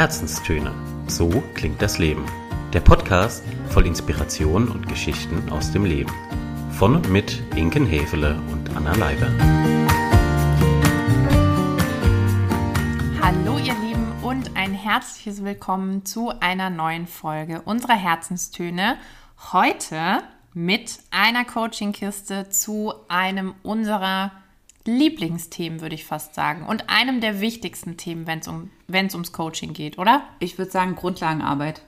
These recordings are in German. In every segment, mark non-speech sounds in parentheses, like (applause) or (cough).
Herzenstöne. So klingt das Leben. Der Podcast voll Inspiration und Geschichten aus dem Leben. Von und mit Inken Hefele und Anna Leiber. Hallo ihr Lieben und ein herzliches Willkommen zu einer neuen Folge unserer Herzenstöne. Heute mit einer Coachingkiste zu einem unserer Lieblingsthemen, würde ich fast sagen. Und einem der wichtigsten Themen, wenn es um, wenn's ums Coaching geht, oder? Ich würde sagen Grundlagenarbeit.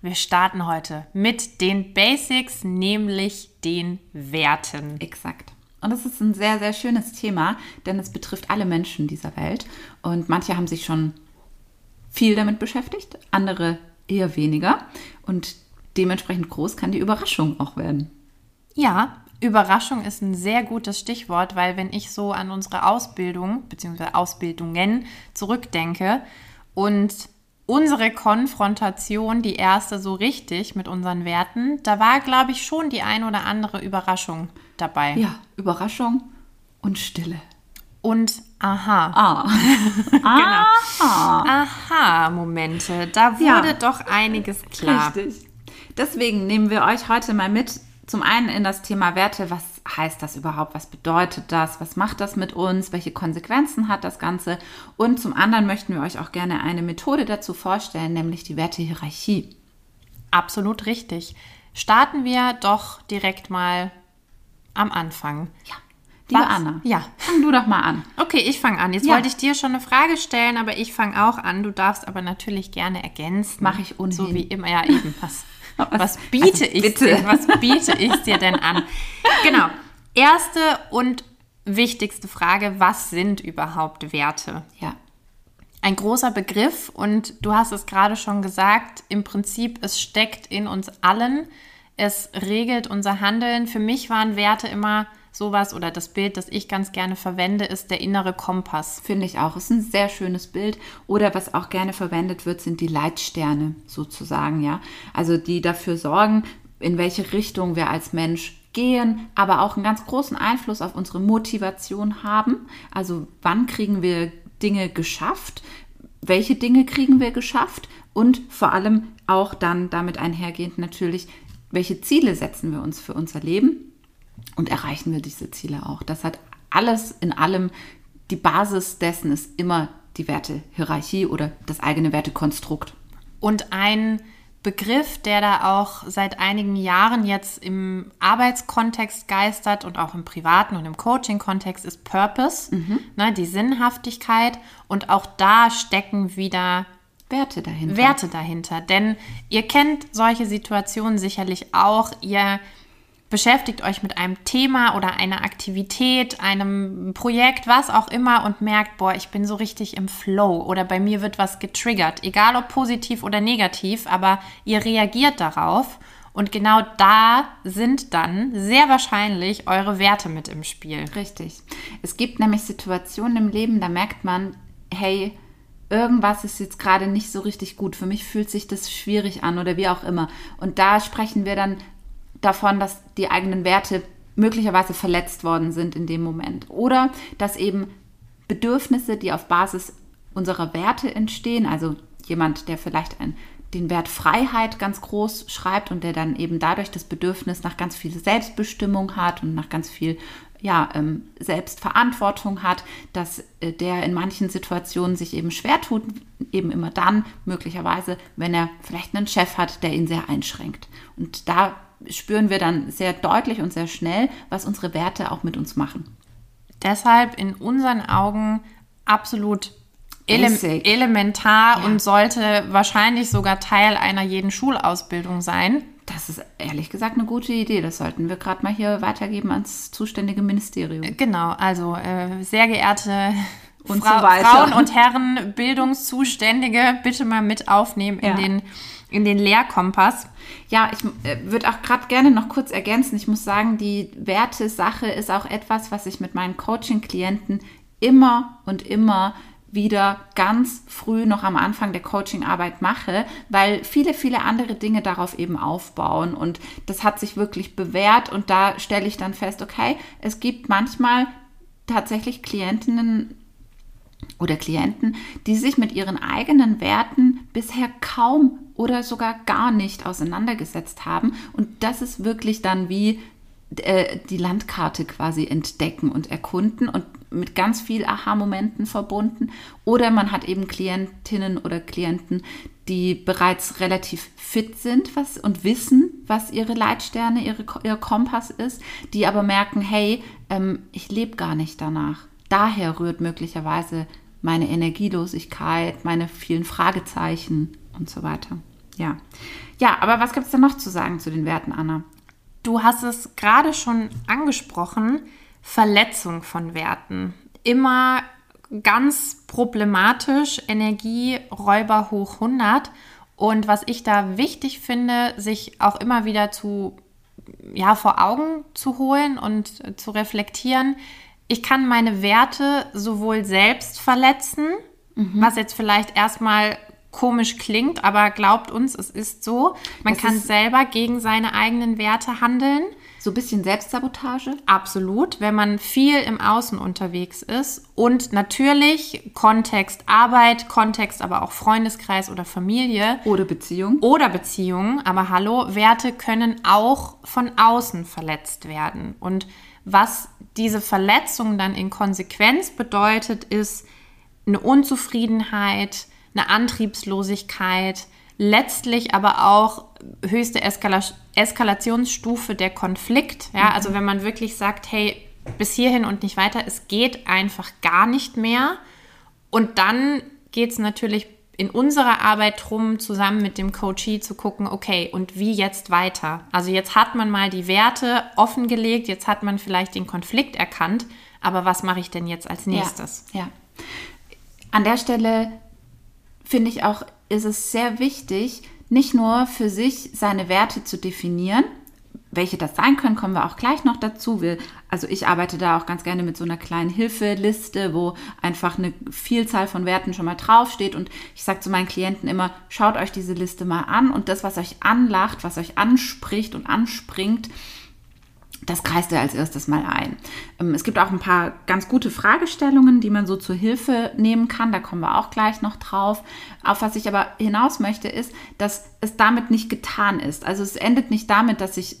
Wir starten heute mit den Basics, nämlich den Werten. Exakt. Und das ist ein sehr, sehr schönes Thema, denn es betrifft alle Menschen dieser Welt. Und manche haben sich schon viel damit beschäftigt, andere eher weniger. Und dementsprechend groß kann die Überraschung auch werden. Ja, Überraschung ist ein sehr gutes Stichwort, weil wenn ich so an unsere Ausbildung bzw. Ausbildungen zurückdenke und unsere Konfrontation, die erste so richtig mit unseren Werten, da war, glaube ich, schon die ein oder andere Überraschung dabei. Ja, Überraschung und Stille. Und aha. Ah. (laughs) genau. Aha-Momente. Da wurde Ja. doch einiges klar. Richtig. Deswegen nehmen wir euch heute mal mit, zum einen in das Thema Werte. Was heißt das überhaupt? Was bedeutet das? Was macht das mit uns? Welche Konsequenzen hat das Ganze? Und zum anderen möchten wir euch auch gerne eine Methode dazu vorstellen, nämlich die Wertehierarchie. Absolut richtig. Starten wir doch direkt mal am Anfang. Ja. Liebe Anna, Ja. fang du doch mal an. Okay, ich fange an. Jetzt Ja. wollte ich dir schon eine Frage stellen, aber ich fange auch an. Du darfst aber natürlich gerne ergänzen. Mach ich ohnehin. So wie immer. Ja, eben. Was, Was- (laughs) biete also ich dir? Was biete ich dir denn an? Genau. Erste und wichtigste Frage: Was sind überhaupt Werte? Ja. Ein großer Begriff und du hast es gerade schon gesagt, im Prinzip, es steckt in uns allen, es regelt unser Handeln. Für mich waren Werte immer sowas oder das Bild, das ich ganz gerne verwende, ist der innere Kompass. Finde ich auch. Ist ein sehr schönes Bild. Oder was auch gerne verwendet wird, sind die Leitsterne sozusagen, ja. Also die dafür sorgen, in welche Richtung wir als Mensch gehen, aber auch einen ganz großen Einfluss auf unsere Motivation haben. Also wann kriegen wir Dinge geschafft? Welche Dinge kriegen wir geschafft? Und vor allem auch dann damit einhergehend natürlich, welche Ziele setzen wir uns für unser Leben? Und erreichen wir diese Ziele auch. Das hat alles in allem, die Basis dessen ist immer die Wertehierarchie oder das eigene Wertekonstrukt. Und ein Begriff, der da auch seit einigen Jahren jetzt im Arbeitskontext geistert und auch im privaten und im Coaching-Kontext ist Purpose, ne, die Sinnhaftigkeit. Und auch da stecken wieder Werte dahinter. Werte dahinter. Denn ihr kennt solche Situationen sicherlich auch. Ihr beschäftigt euch mit einem Thema oder einer Aktivität, einem Projekt, was auch immer und merkt, boah, ich bin so richtig im Flow oder bei mir wird was getriggert, egal ob positiv oder negativ, aber ihr reagiert darauf und genau da sind dann sehr wahrscheinlich eure Werte mit im Spiel. Richtig. Es gibt nämlich Situationen im Leben, da merkt man, hey, irgendwas ist jetzt gerade nicht so richtig gut. Für mich fühlt sich das schwierig an oder wie auch immer. Und da sprechen wir dann davon, dass die eigenen Werte möglicherweise verletzt worden sind in dem Moment. Oder dass eben Bedürfnisse, die auf Basis unserer Werte entstehen, also jemand, der vielleicht ein, den Wert Freiheit ganz groß schreibt und der dann eben dadurch das Bedürfnis nach ganz viel Selbstbestimmung hat und nach ganz viel ja, ähm, Selbstverantwortung hat, dass äh, der in manchen Situationen sich eben schwer tut, eben immer dann möglicherweise, wenn er vielleicht einen Chef hat, der ihn sehr einschränkt. Und da spüren wir dann sehr deutlich und sehr schnell, was unsere Werte auch mit uns machen. Deshalb in unseren Augen absolut ele elementar Ja. und sollte wahrscheinlich sogar Teil einer jeden Schulausbildung sein. Das ist ehrlich gesagt eine gute Idee. Das sollten wir gerade mal hier weitergeben ans zuständige Ministerium. Genau, also äh, sehr geehrte Und Frau, so. Frauen und Herren, Bildungszuständige, bitte mal mit aufnehmen in, Ja. den, in den Lehrkompass. Ja, ich äh, würde auch gerade gerne noch kurz ergänzen. Ich muss sagen, die Wertesache ist auch etwas, was ich mit meinen Coaching-Klienten immer und immer wieder ganz früh noch am Anfang der Coachingarbeit mache, weil viele, viele andere Dinge darauf eben aufbauen. Und das hat sich wirklich bewährt. Und da stelle ich dann fest, okay, es gibt manchmal tatsächlich Klientinnen, oder Klienten, die sich mit ihren eigenen Werten bisher kaum oder sogar gar nicht auseinandergesetzt haben. Und das ist wirklich dann wie äh, die Landkarte quasi entdecken und erkunden und mit ganz viel Aha-Momenten verbunden. Oder man hat eben Klientinnen oder Klienten, die bereits relativ fit sind was, und wissen, was ihre Leitsterne, ihre, ihr Kompass ist, die aber merken, hey, ähm, ich lebe gar nicht danach. Daher rührt möglicherweise meine Energielosigkeit, meine vielen Fragezeichen und so weiter. Ja, ja aber was gibt es denn noch zu sagen zu den Werten, Anna? Du hast es gerade schon angesprochen, Verletzung von Werten. Immer ganz problematisch, Energieräuber hoch 100. Und was ich da wichtig finde, sich auch immer wieder zu, ja, vor Augen zu holen und zu reflektieren, ich kann meine Werte sowohl selbst verletzen, mhm. was jetzt vielleicht erstmal komisch klingt, aber glaubt uns, es ist so. Man das kann selber gegen seine eigenen Werte handeln. So ein bisschen Selbstsabotage? Absolut, wenn man viel im Außen unterwegs ist und natürlich Kontext Arbeit, Kontext aber auch Freundeskreis oder Familie. Oder Beziehung. Oder Beziehung. Aber hallo, Werte können auch von außen verletzt werden. Und was diese Verletzung dann in Konsequenz bedeutet, ist eine Unzufriedenheit, eine Antriebslosigkeit, letztlich aber auch höchste Eskala Eskalationsstufe der Konflikt. Ja, also mhm. wenn man wirklich sagt, hey, bis hierhin und nicht weiter, es geht einfach gar nicht mehr. Und dann geht es natürlich in unserer Arbeit drum, zusammen mit dem Coachee zu gucken, okay, und wie jetzt weiter? Also jetzt hat man mal die Werte offengelegt, jetzt hat man vielleicht den Konflikt erkannt, aber was mache ich denn jetzt als nächstes? Ja, ja. An der Stelle finde ich auch, ist es sehr wichtig, nicht nur für sich seine Werte zu definieren, welche das sein können, kommen wir auch gleich noch dazu. Wir, also ich arbeite da auch ganz gerne mit so einer kleinen Hilfeliste, wo einfach eine Vielzahl von Werten schon mal draufsteht. Und ich sage zu meinen Klienten immer, schaut euch diese Liste mal an und das, was euch anlacht, was euch anspricht und anspringt, das kreist ihr als erstes mal ein. Ähm, es gibt auch ein paar ganz gute Fragestellungen, die man so zur Hilfe nehmen kann. Da kommen wir auch gleich noch drauf. Auf was ich aber hinaus möchte, ist, dass es damit nicht getan ist. Also es endet nicht damit, dass ich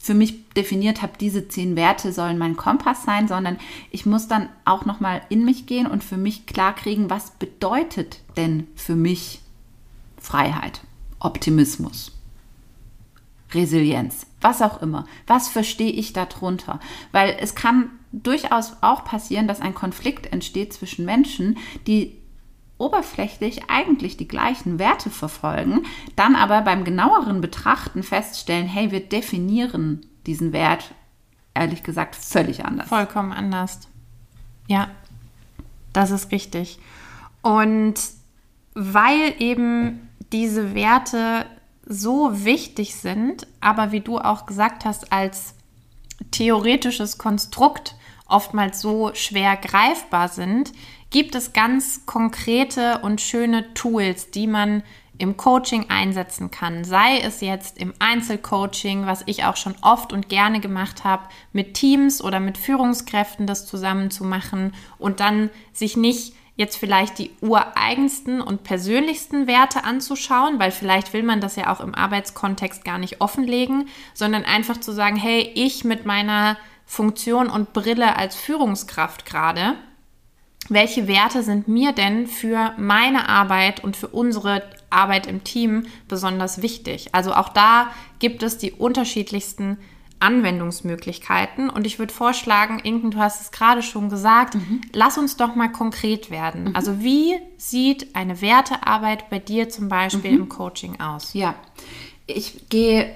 für mich definiert habe, diese zehn Werte sollen mein Kompass sein, sondern ich muss dann auch noch mal in mich gehen und für mich klar kriegen, was bedeutet denn für mich Freiheit, Optimismus, Resilienz, was auch immer. Was verstehe ich darunter? Weil es kann durchaus auch passieren, dass ein Konflikt entsteht zwischen Menschen, die oberflächlich eigentlich die gleichen Werte verfolgen, dann aber beim genaueren Betrachten feststellen, hey, wir definieren diesen Wert ehrlich gesagt völlig anders. Vollkommen anders. Ja, das ist richtig. Und weil eben diese Werte so wichtig sind, aber wie du auch gesagt hast, als theoretisches Konstrukt oftmals so schwer greifbar sind, gibt es ganz konkrete und schöne Tools, die man im Coaching einsetzen kann. Sei es jetzt im Einzelcoaching, was ich auch schon oft und gerne gemacht habe, mit Teams oder mit Führungskräften das zusammen zu machen und dann sich nicht jetzt vielleicht die ureigensten und persönlichsten Werte anzuschauen, weil vielleicht will man das ja auch im Arbeitskontext gar nicht offenlegen, sondern einfach zu sagen, hey, ich mit meiner Funktion und Brille als Führungskraft gerade, welche Werte sind mir denn für meine Arbeit und für unsere Arbeit im Team besonders wichtig? Also auch da gibt es die unterschiedlichsten Anwendungsmöglichkeiten. Und ich würde vorschlagen, Inken, du hast es gerade schon gesagt, mhm. lass uns doch mal konkret werden. Mhm. Also wie sieht eine Wertearbeit bei dir zum Beispiel mhm. im Coaching aus? Ja, ich gehe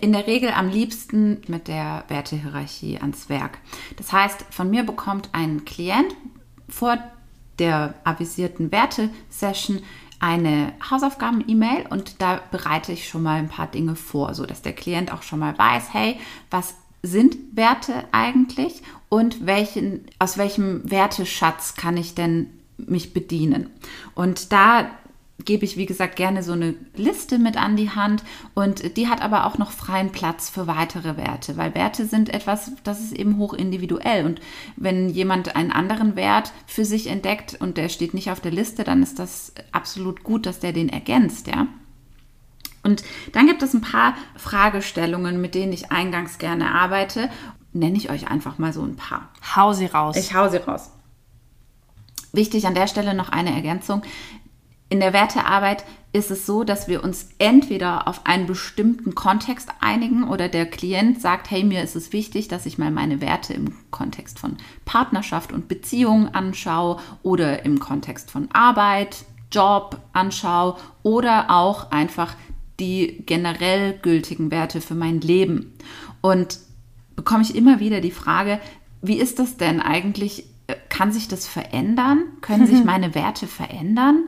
in der Regel am liebsten mit der Wertehierarchie ans Werk. Das heißt, von mir bekommt ein Klient vor der avisierten Wertesession eine Hausaufgaben-E-Mail und da bereite ich schon mal ein paar Dinge vor, so dass der Klient auch schon mal weiß, hey, was sind Werte eigentlich und welchen, aus welchem Werteschatz kann ich denn mich bedienen? Und da gebe ich, wie gesagt, gerne so eine Liste mit an die Hand und die hat aber auch noch freien Platz für weitere Werte, weil Werte sind etwas, das ist eben hoch individuell und wenn jemand einen anderen Wert für sich entdeckt und der steht nicht auf der Liste, dann ist das absolut gut, dass der den ergänzt, ja. Und dann gibt es ein paar Fragestellungen, mit denen ich eingangs gerne arbeite. Nenne ich euch einfach mal so ein paar. Hau sie raus. Ich hau sie raus. Wichtig an der Stelle noch eine Ergänzung. In der Wertearbeit ist es so, dass wir uns entweder auf einen bestimmten Kontext einigen oder der Klient sagt, hey, mir ist es wichtig, dass ich mal meine Werte im Kontext von Partnerschaft und Beziehungen anschaue oder im Kontext von Arbeit, Job anschaue oder auch einfach die generell gültigen Werte für mein Leben. Und bekomme ich immer wieder die Frage, wie ist das denn eigentlich? Kann sich das verändern? Können sich (laughs) meine Werte verändern?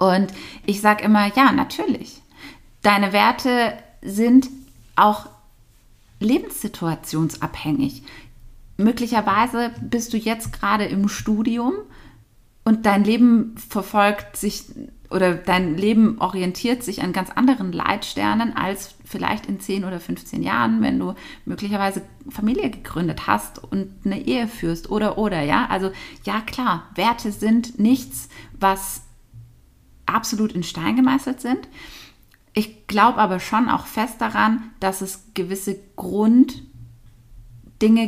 Und ich sage immer, ja, natürlich. Deine Werte sind auch lebenssituationsabhängig. Möglicherweise bist du jetzt gerade im Studium und dein Leben verfolgt sich oder dein Leben orientiert sich an ganz anderen Leitsternen als vielleicht in 10 oder 15 Jahren, wenn du möglicherweise Familie gegründet hast und eine Ehe führst oder oder ja. Also ja klar, Werte sind nichts, was absolut in Stein gemeißelt sind. Ich glaube aber schon auch fest daran, dass es gewisse Grunddinge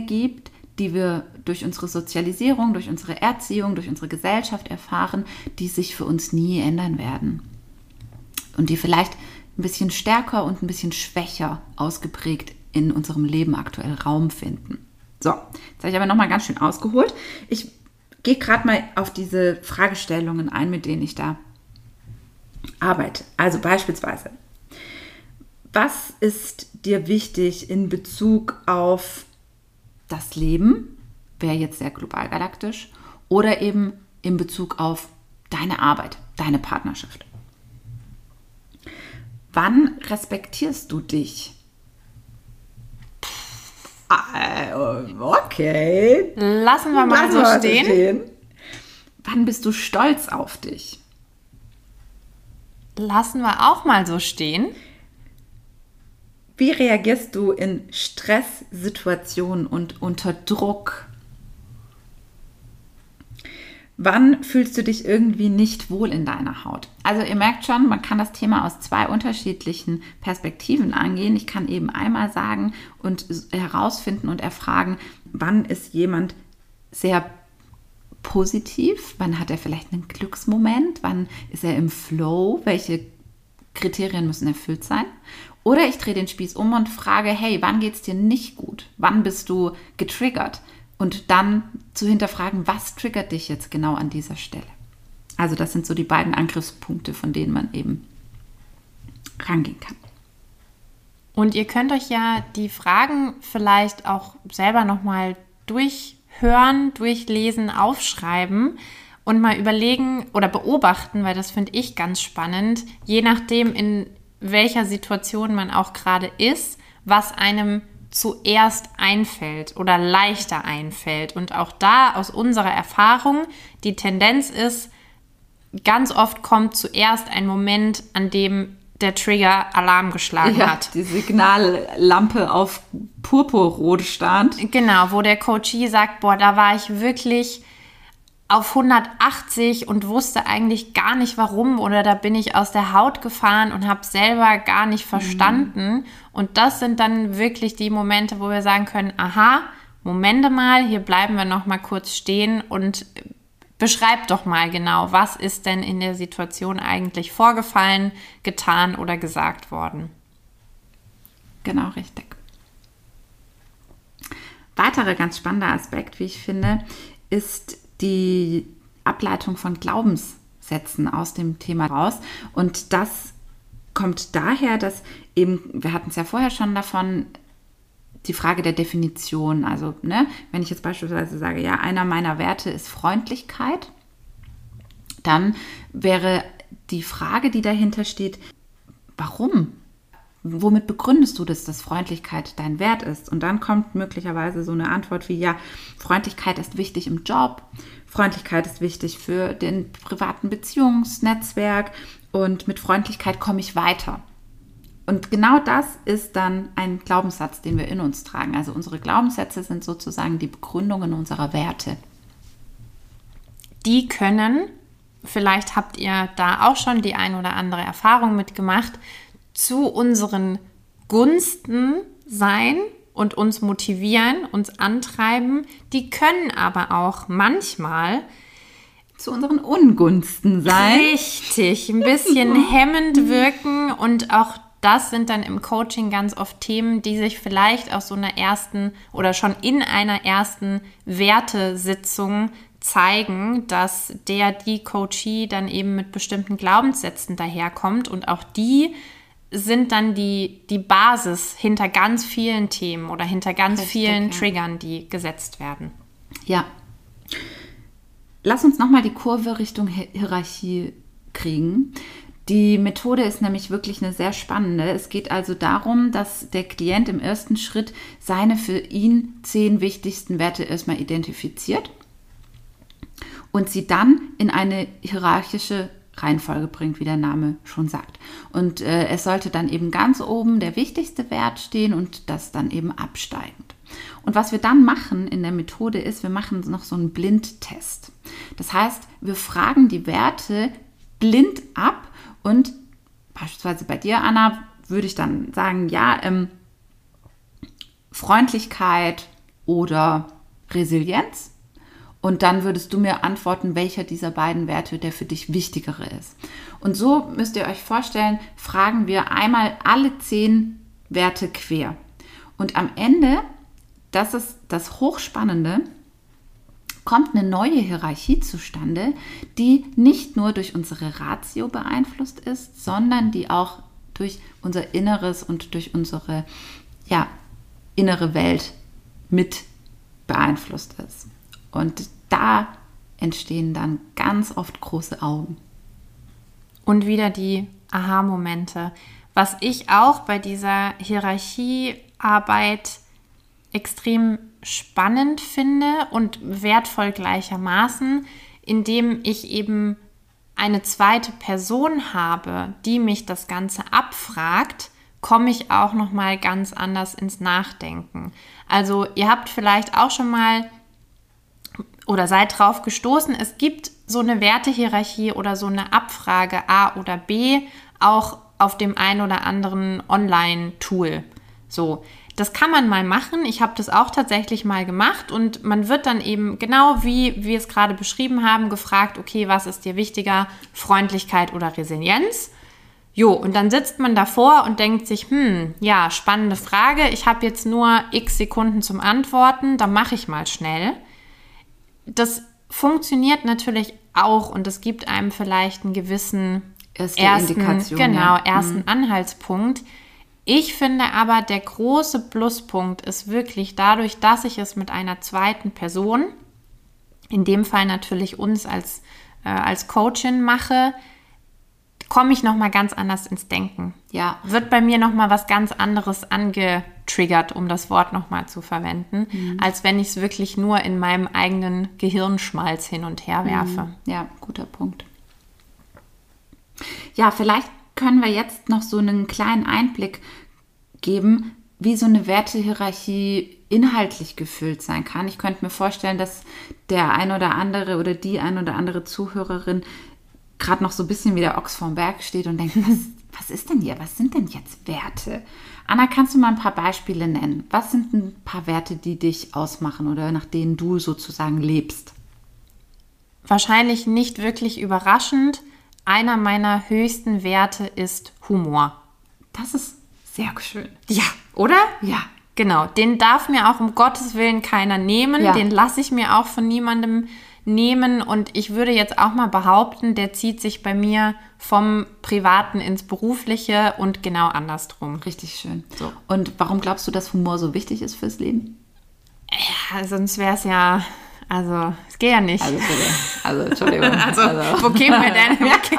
gibt, die wir durch unsere Sozialisierung, durch unsere Erziehung, durch unsere Gesellschaft erfahren, die sich für uns nie ändern werden. Und die vielleicht ein bisschen stärker und ein bisschen schwächer ausgeprägt in unserem Leben aktuell Raum finden. So, jetzt habe ich aber nochmal ganz schön ausgeholt. Ich gehe gerade mal auf diese Fragestellungen ein, mit denen ich da arbeite. Also beispielsweise, was ist dir wichtig in Bezug auf das Leben, wäre jetzt sehr global galaktisch, oder eben in Bezug auf deine Arbeit, deine Partnerschaft. Wann respektierst du dich? Äh, okay. Lassen wir mal Lassen so stehen. stehen. Wann bist du stolz auf dich? Lassen wir auch mal so stehen. Wie reagierst du in Stresssituationen und unter Druck? Wann fühlst du dich irgendwie nicht wohl in deiner Haut? Also ihr merkt schon, man kann das Thema aus zwei unterschiedlichen Perspektiven angehen. Ich kann eben einmal sagen und herausfinden und erfragen, wann ist jemand sehr positiv, wann hat er vielleicht einen Glücksmoment, wann ist er im Flow, welche Kriterien müssen erfüllt sein. Oder ich drehe den Spieß um und frage, hey, wann geht es dir nicht gut? Wann bist du getriggert? Und dann zu hinterfragen, was triggert dich jetzt genau an dieser Stelle? Also das sind so die beiden Angriffspunkte, von denen man eben rangehen kann. Und ihr könnt euch ja die Fragen vielleicht auch selber nochmal durchhören, durchlesen, aufschreiben und mal überlegen oder beobachten, weil das finde ich ganz spannend, je nachdem, in welcher Situation man auch gerade ist, was einem zuerst einfällt oder leichter einfällt. Und auch da aus unserer Erfahrung, die Tendenz ist, ganz oft kommt zuerst ein Moment, an dem der Trigger Alarm geschlagen Ja, hat. die Signallampe auf purpurrot stand. Genau, wo der Coachie sagt, boah, da war ich wirklich auf 180 und wusste eigentlich gar nicht warum oder da bin ich aus der Haut gefahren und habe selber gar nicht verstanden. Und das sind dann wirklich die Momente, wo wir sagen können, aha, Momente mal, hier bleiben wir noch mal kurz stehen und beschreib doch mal genau, was ist denn in der Situation eigentlich vorgefallen, getan oder gesagt worden. Genau, richtig. Weiterer ganz spannender Aspekt, wie ich finde, ist die Ableitung von Glaubenssätzen aus dem Thema raus. Und das kommt daher, dass eben, wir hatten es ja vorher schon davon, die Frage der Definition. Also, ne, wenn ich jetzt beispielsweise sage, ja, einer meiner Werte ist Freundlichkeit, dann wäre die Frage, die dahinter steht, warum? womit begründest du das, dass Freundlichkeit dein Wert ist? Und dann kommt möglicherweise so eine Antwort wie, ja, Freundlichkeit ist wichtig im Job, Freundlichkeit ist wichtig für den privaten Beziehungsnetzwerk und mit Freundlichkeit komme ich weiter. Und genau das ist dann ein Glaubenssatz, den wir in uns tragen. Also unsere Glaubenssätze sind sozusagen die Begründungen unserer Werte. Die können, vielleicht habt ihr da auch schon die ein oder andere Erfahrung mitgemacht, zu unseren Gunsten sein und uns motivieren, uns antreiben. Die können aber auch manchmal zu unseren Ungunsten sein. Richtig, ein bisschen (laughs) hemmend wirken und auch das sind dann im Coaching ganz oft Themen, die sich vielleicht aus so einer ersten oder schon in einer ersten Wertesitzung zeigen, dass der, die Coachie dann eben mit bestimmten Glaubenssätzen daherkommt und auch die sind dann die, die Basis hinter ganz vielen Themen oder hinter ganz Richtig, vielen ja. Triggern, die gesetzt werden. Ja. Lass uns nochmal die Kurve Richtung Hierarchie kriegen. Die Methode ist nämlich wirklich eine sehr spannende. Es geht also darum, dass der Klient im ersten Schritt seine für ihn zehn wichtigsten Werte erstmal identifiziert und sie dann in eine hierarchische Reihenfolge bringt, wie der Name schon sagt. Und äh, es sollte dann eben ganz oben der wichtigste Wert stehen und das dann eben absteigend. Und was wir dann machen in der Methode ist, wir machen noch so einen Blindtest. Das heißt, wir fragen die Werte blind ab und beispielsweise bei dir, Anna, würde ich dann sagen, ja, ähm, Freundlichkeit oder Resilienz und dann würdest du mir antworten, welcher dieser beiden Werte der für dich wichtigere ist. Und so müsst ihr euch vorstellen, fragen wir einmal alle zehn Werte quer. Und am Ende, das ist das Hochspannende, kommt eine neue Hierarchie zustande, die nicht nur durch unsere Ratio beeinflusst ist, sondern die auch durch unser Inneres und durch unsere ja, innere Welt mit beeinflusst ist. Und da entstehen dann ganz oft große Augen. Und wieder die Aha-Momente. Was ich auch bei dieser Hierarchiearbeit extrem spannend finde und wertvoll gleichermaßen, indem ich eben eine zweite Person habe, die mich das Ganze abfragt, komme ich auch noch mal ganz anders ins Nachdenken. Also, ihr habt vielleicht auch schon mal oder seid drauf gestoßen, es gibt so eine Wertehierarchie oder so eine Abfrage A oder B auch auf dem einen oder anderen Online-Tool. So, das kann man mal machen. Ich habe das auch tatsächlich mal gemacht und man wird dann eben genau wie wir es gerade beschrieben haben gefragt, okay, was ist dir wichtiger, Freundlichkeit oder Resilienz? Jo, und dann sitzt man davor und denkt sich, hm, ja, spannende Frage. Ich habe jetzt nur x Sekunden zum Antworten, dann mache ich mal schnell das funktioniert natürlich auch und es gibt einem vielleicht einen gewissen Erste ersten, Indikation, genau, ja. ersten mhm. Anhaltspunkt. Ich finde aber, der große Pluspunkt ist wirklich dadurch, dass ich es mit einer zweiten Person, in dem Fall natürlich uns als, äh, als Coachin mache, komme ich nochmal ganz anders ins Denken. Ja. Wird bei mir nochmal was ganz anderes angetriggert, um das Wort nochmal zu verwenden, mhm. als wenn ich es wirklich nur in meinem eigenen Gehirnschmalz hin und her werfe. Mhm. Ja, guter Punkt. Ja, vielleicht können wir jetzt noch so einen kleinen Einblick geben, wie so eine Wertehierarchie inhaltlich gefüllt sein kann. Ich könnte mir vorstellen, dass der ein oder andere oder die ein oder andere Zuhörerin gerade noch so ein bisschen wie der Ochs vorm Berg steht und denkt, was, was ist denn hier? Was sind denn jetzt Werte? Anna, kannst du mal ein paar Beispiele nennen? Was sind ein paar Werte, die dich ausmachen oder nach denen du sozusagen lebst? Wahrscheinlich nicht wirklich überraschend. Einer meiner höchsten Werte ist Humor. Das ist sehr schön. Ja, oder? Ja. Genau, den darf mir auch um Gottes Willen keiner nehmen. Ja. Den lasse ich mir auch von niemandem nehmen. Und ich würde jetzt auch mal behaupten, der zieht sich bei mir vom Privaten ins Berufliche und genau andersrum. Richtig schön. So. Und warum glaubst du, dass Humor so wichtig ist fürs Leben? Ja, sonst wäre es ja. Also, es geht ja nicht. Also, also Entschuldigung. (laughs) also, also, wo kämen wir denn? (laughs) Okay.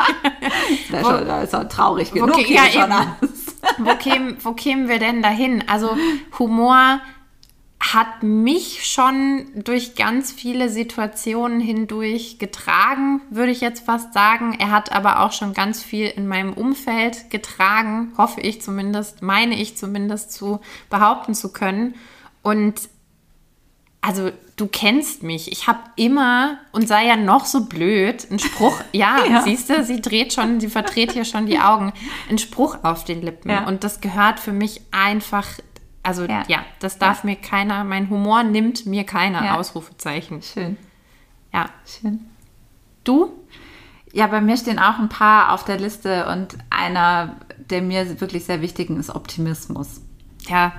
das, ist doch traurig genug. Okay, ja, eben. wo kämen, wo kämen wir denn dahin? Also Humor hat mich schon durch ganz viele Situationen hindurch getragen, würde ich jetzt fast sagen. Er hat aber auch schon ganz viel in meinem Umfeld getragen, hoffe ich zumindest, meine ich zumindest zu behaupten zu können. Und also du kennst mich. Ich habe immer und sei ja noch so blöd einen Spruch. (laughs) Ja, ja. siehst du, sie dreht schon, sie verdreht hier schon die Augen. Einen Spruch auf den Lippen. Ja. Und das gehört für mich einfach. Also ja, ja das darf mir keiner. Mein Humor nimmt mir keiner Ausrufezeichen. Schön. Ja. Schön. Du? Ja, bei mir stehen auch ein paar auf der Liste und einer, der mir wirklich sehr wichtig ist, Optimismus. Ja,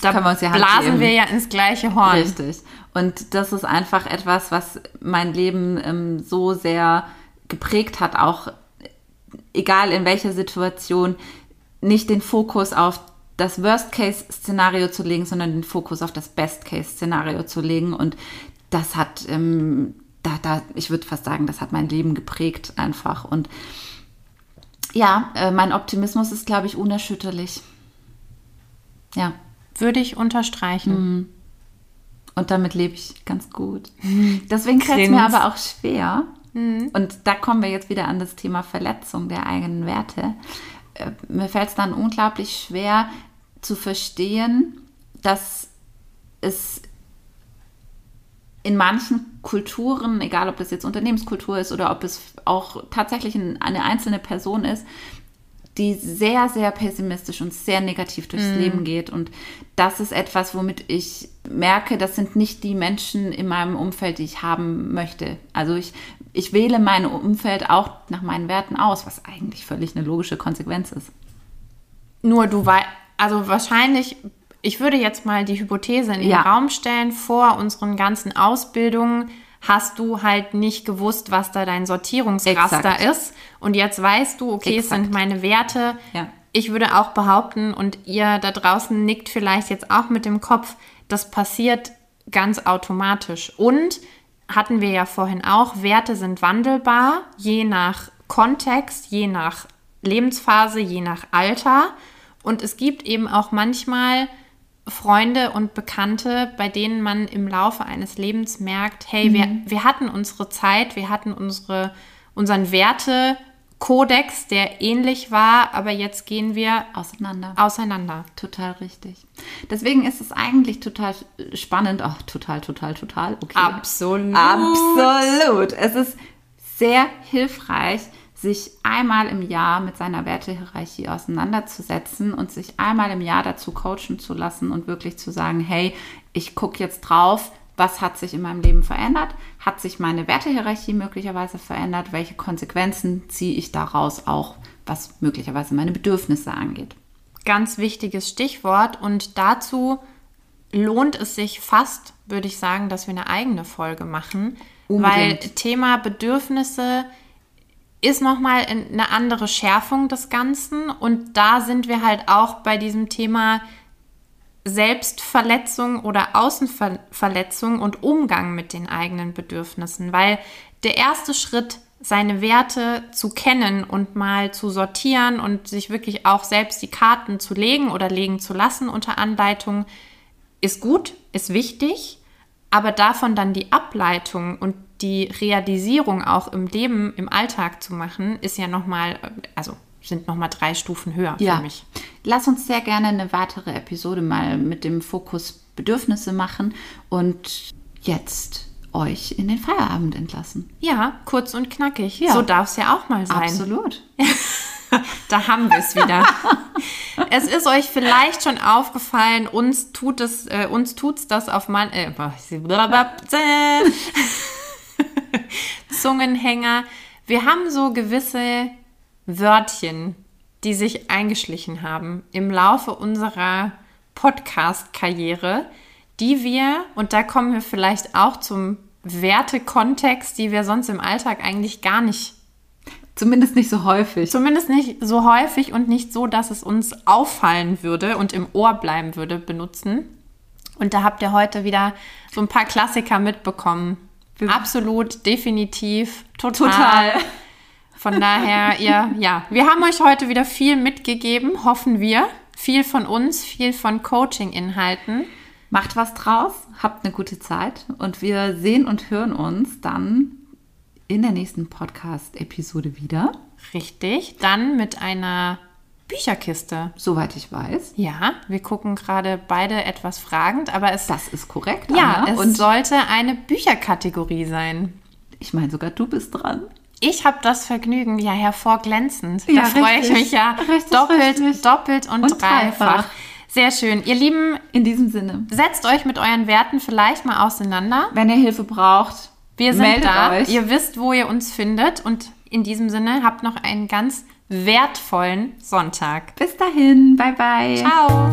da Können wir uns ja blasen wir ja ins gleiche Horn. Richtig. Und das ist einfach etwas, was mein Leben ähm, so sehr geprägt hat, auch egal in welcher Situation, nicht den Fokus auf das Worst-Case-Szenario zu legen, sondern den Fokus auf das Best-Case-Szenario zu legen. Und das hat, ähm, da, da, ich würde fast sagen, das hat mein Leben geprägt einfach. Und ja, äh, mein Optimismus ist, glaube ich, unerschütterlich. Ja. Würde ich unterstreichen. Mhm. Und damit lebe ich ganz gut. Deswegen fällt es mir aber auch schwer. Mhm. Und da kommen wir jetzt wieder an das Thema Verletzung der eigenen Werte. Äh, mir fällt es dann unglaublich schwer zu verstehen, dass es in manchen Kulturen, egal ob das jetzt Unternehmenskultur ist oder ob es auch tatsächlich eine einzelne Person ist, die sehr, sehr pessimistisch und sehr negativ durchs mm. Leben geht. Und das ist etwas, womit ich merke, das sind nicht die Menschen in meinem Umfeld, die ich haben möchte. Also ich, ich wähle mein Umfeld auch nach meinen Werten aus, was eigentlich völlig eine logische Konsequenz ist. Nur du weißt, also wahrscheinlich, ich würde jetzt mal die Hypothese in den ja. Raum stellen, vor unseren ganzen Ausbildungen hast du halt nicht gewusst, was da dein Sortierungsraster Exakt. ist. Und jetzt weißt du, okay, Exakt. es sind meine Werte. Ja. Ich würde auch behaupten, und ihr da draußen nickt vielleicht jetzt auch mit dem Kopf, das passiert ganz automatisch. Und hatten wir ja vorhin auch, Werte sind wandelbar, je nach Kontext, je nach Lebensphase, je nach Alter. Und es gibt eben auch manchmal Freunde und Bekannte, bei denen man im Laufe eines Lebens merkt, hey, mhm. wir, wir hatten unsere Zeit, wir hatten unsere, unseren Wertekodex, der ähnlich war, aber jetzt gehen wir auseinander. Auseinander. Total richtig. Deswegen ist es eigentlich total spannend. Ach, total, total, total. Okay. Absolut. Absolut. Es ist sehr hilfreich, sich einmal im Jahr mit seiner Wertehierarchie auseinanderzusetzen und sich einmal im Jahr dazu coachen zu lassen und wirklich zu sagen, hey, ich gucke jetzt drauf, was hat sich in meinem Leben verändert? Hat sich meine Wertehierarchie möglicherweise verändert? Welche Konsequenzen ziehe ich daraus auch, was möglicherweise meine Bedürfnisse angeht? Ganz wichtiges Stichwort und dazu lohnt es sich fast, würde ich sagen, dass wir eine eigene Folge machen, Unbedingt. weil Thema Bedürfnisse ist nochmal eine andere Schärfung des Ganzen. Und da sind wir halt auch bei diesem Thema Selbstverletzung oder Außenverletzung und Umgang mit den eigenen Bedürfnissen. Weil der erste Schritt, seine Werte zu kennen und mal zu sortieren und sich wirklich auch selbst die Karten zu legen oder legen zu lassen unter Anleitung, ist gut, ist wichtig. Aber davon dann die Ableitung und die Realisierung auch im Leben, im Alltag zu machen, ist ja nochmal, also sind nochmal drei Stufen höher ja. für mich. Lass uns sehr gerne eine weitere Episode mal mit dem Fokus Bedürfnisse machen und jetzt euch in den Feierabend entlassen. Ja, kurz und knackig. Ja. So darf es ja auch mal sein. Absolut. (laughs) (laughs) da haben wir es wieder. es ist euch vielleicht schon aufgefallen, uns tut es, äh, uns tut's das auf mein, äh, (laughs) Zungenhänger. Wir haben so gewisse Wörtchen, die sich eingeschlichen haben im Laufe unserer Podcast-Karriere, die wir, und da kommen wir vielleicht auch zum Wertekontext, die wir sonst im Alltag eigentlich gar nicht. Zumindest nicht so häufig. Zumindest nicht so häufig und nicht so, dass es uns auffallen würde und im Ohr bleiben würde, benutzen. Und da habt ihr heute wieder so ein paar Klassiker mitbekommen. Absolut, definitiv, total. total. Von daher, (laughs) ihr, ja, wir haben euch heute wieder viel mitgegeben, hoffen wir. Viel von uns, viel von Coaching-Inhalten. Macht was draus, habt eine gute Zeit und wir sehen und hören uns dann in der nächsten Podcast-Episode wieder. Richtig, dann mit einer Bücherkiste. Soweit ich weiß. Ja, wir gucken gerade beide etwas fragend, aber es, Das ist korrekt. ja, Anna. es und sollte eine Bücherkategorie sein. ich meine, sogar du bist dran. Ich habe das Vergnügen, ja, hervorglänzend. Ja, da freue ich mich ja Richtig, doppelt, richtig. doppelt und, Und dreifach. dreifach. Sehr schön. Ihr Lieben, In diesem Sinne, setzt euch mit euren Werten vielleicht mal auseinander. wenn ihr Hilfe braucht, wir sind Meldet da. Euch. Ihr wisst, wo ihr uns findet. Und in diesem Sinne habt noch einen ganz wertvollen Sonntag. Bis dahin. Bye, bye. Ciao.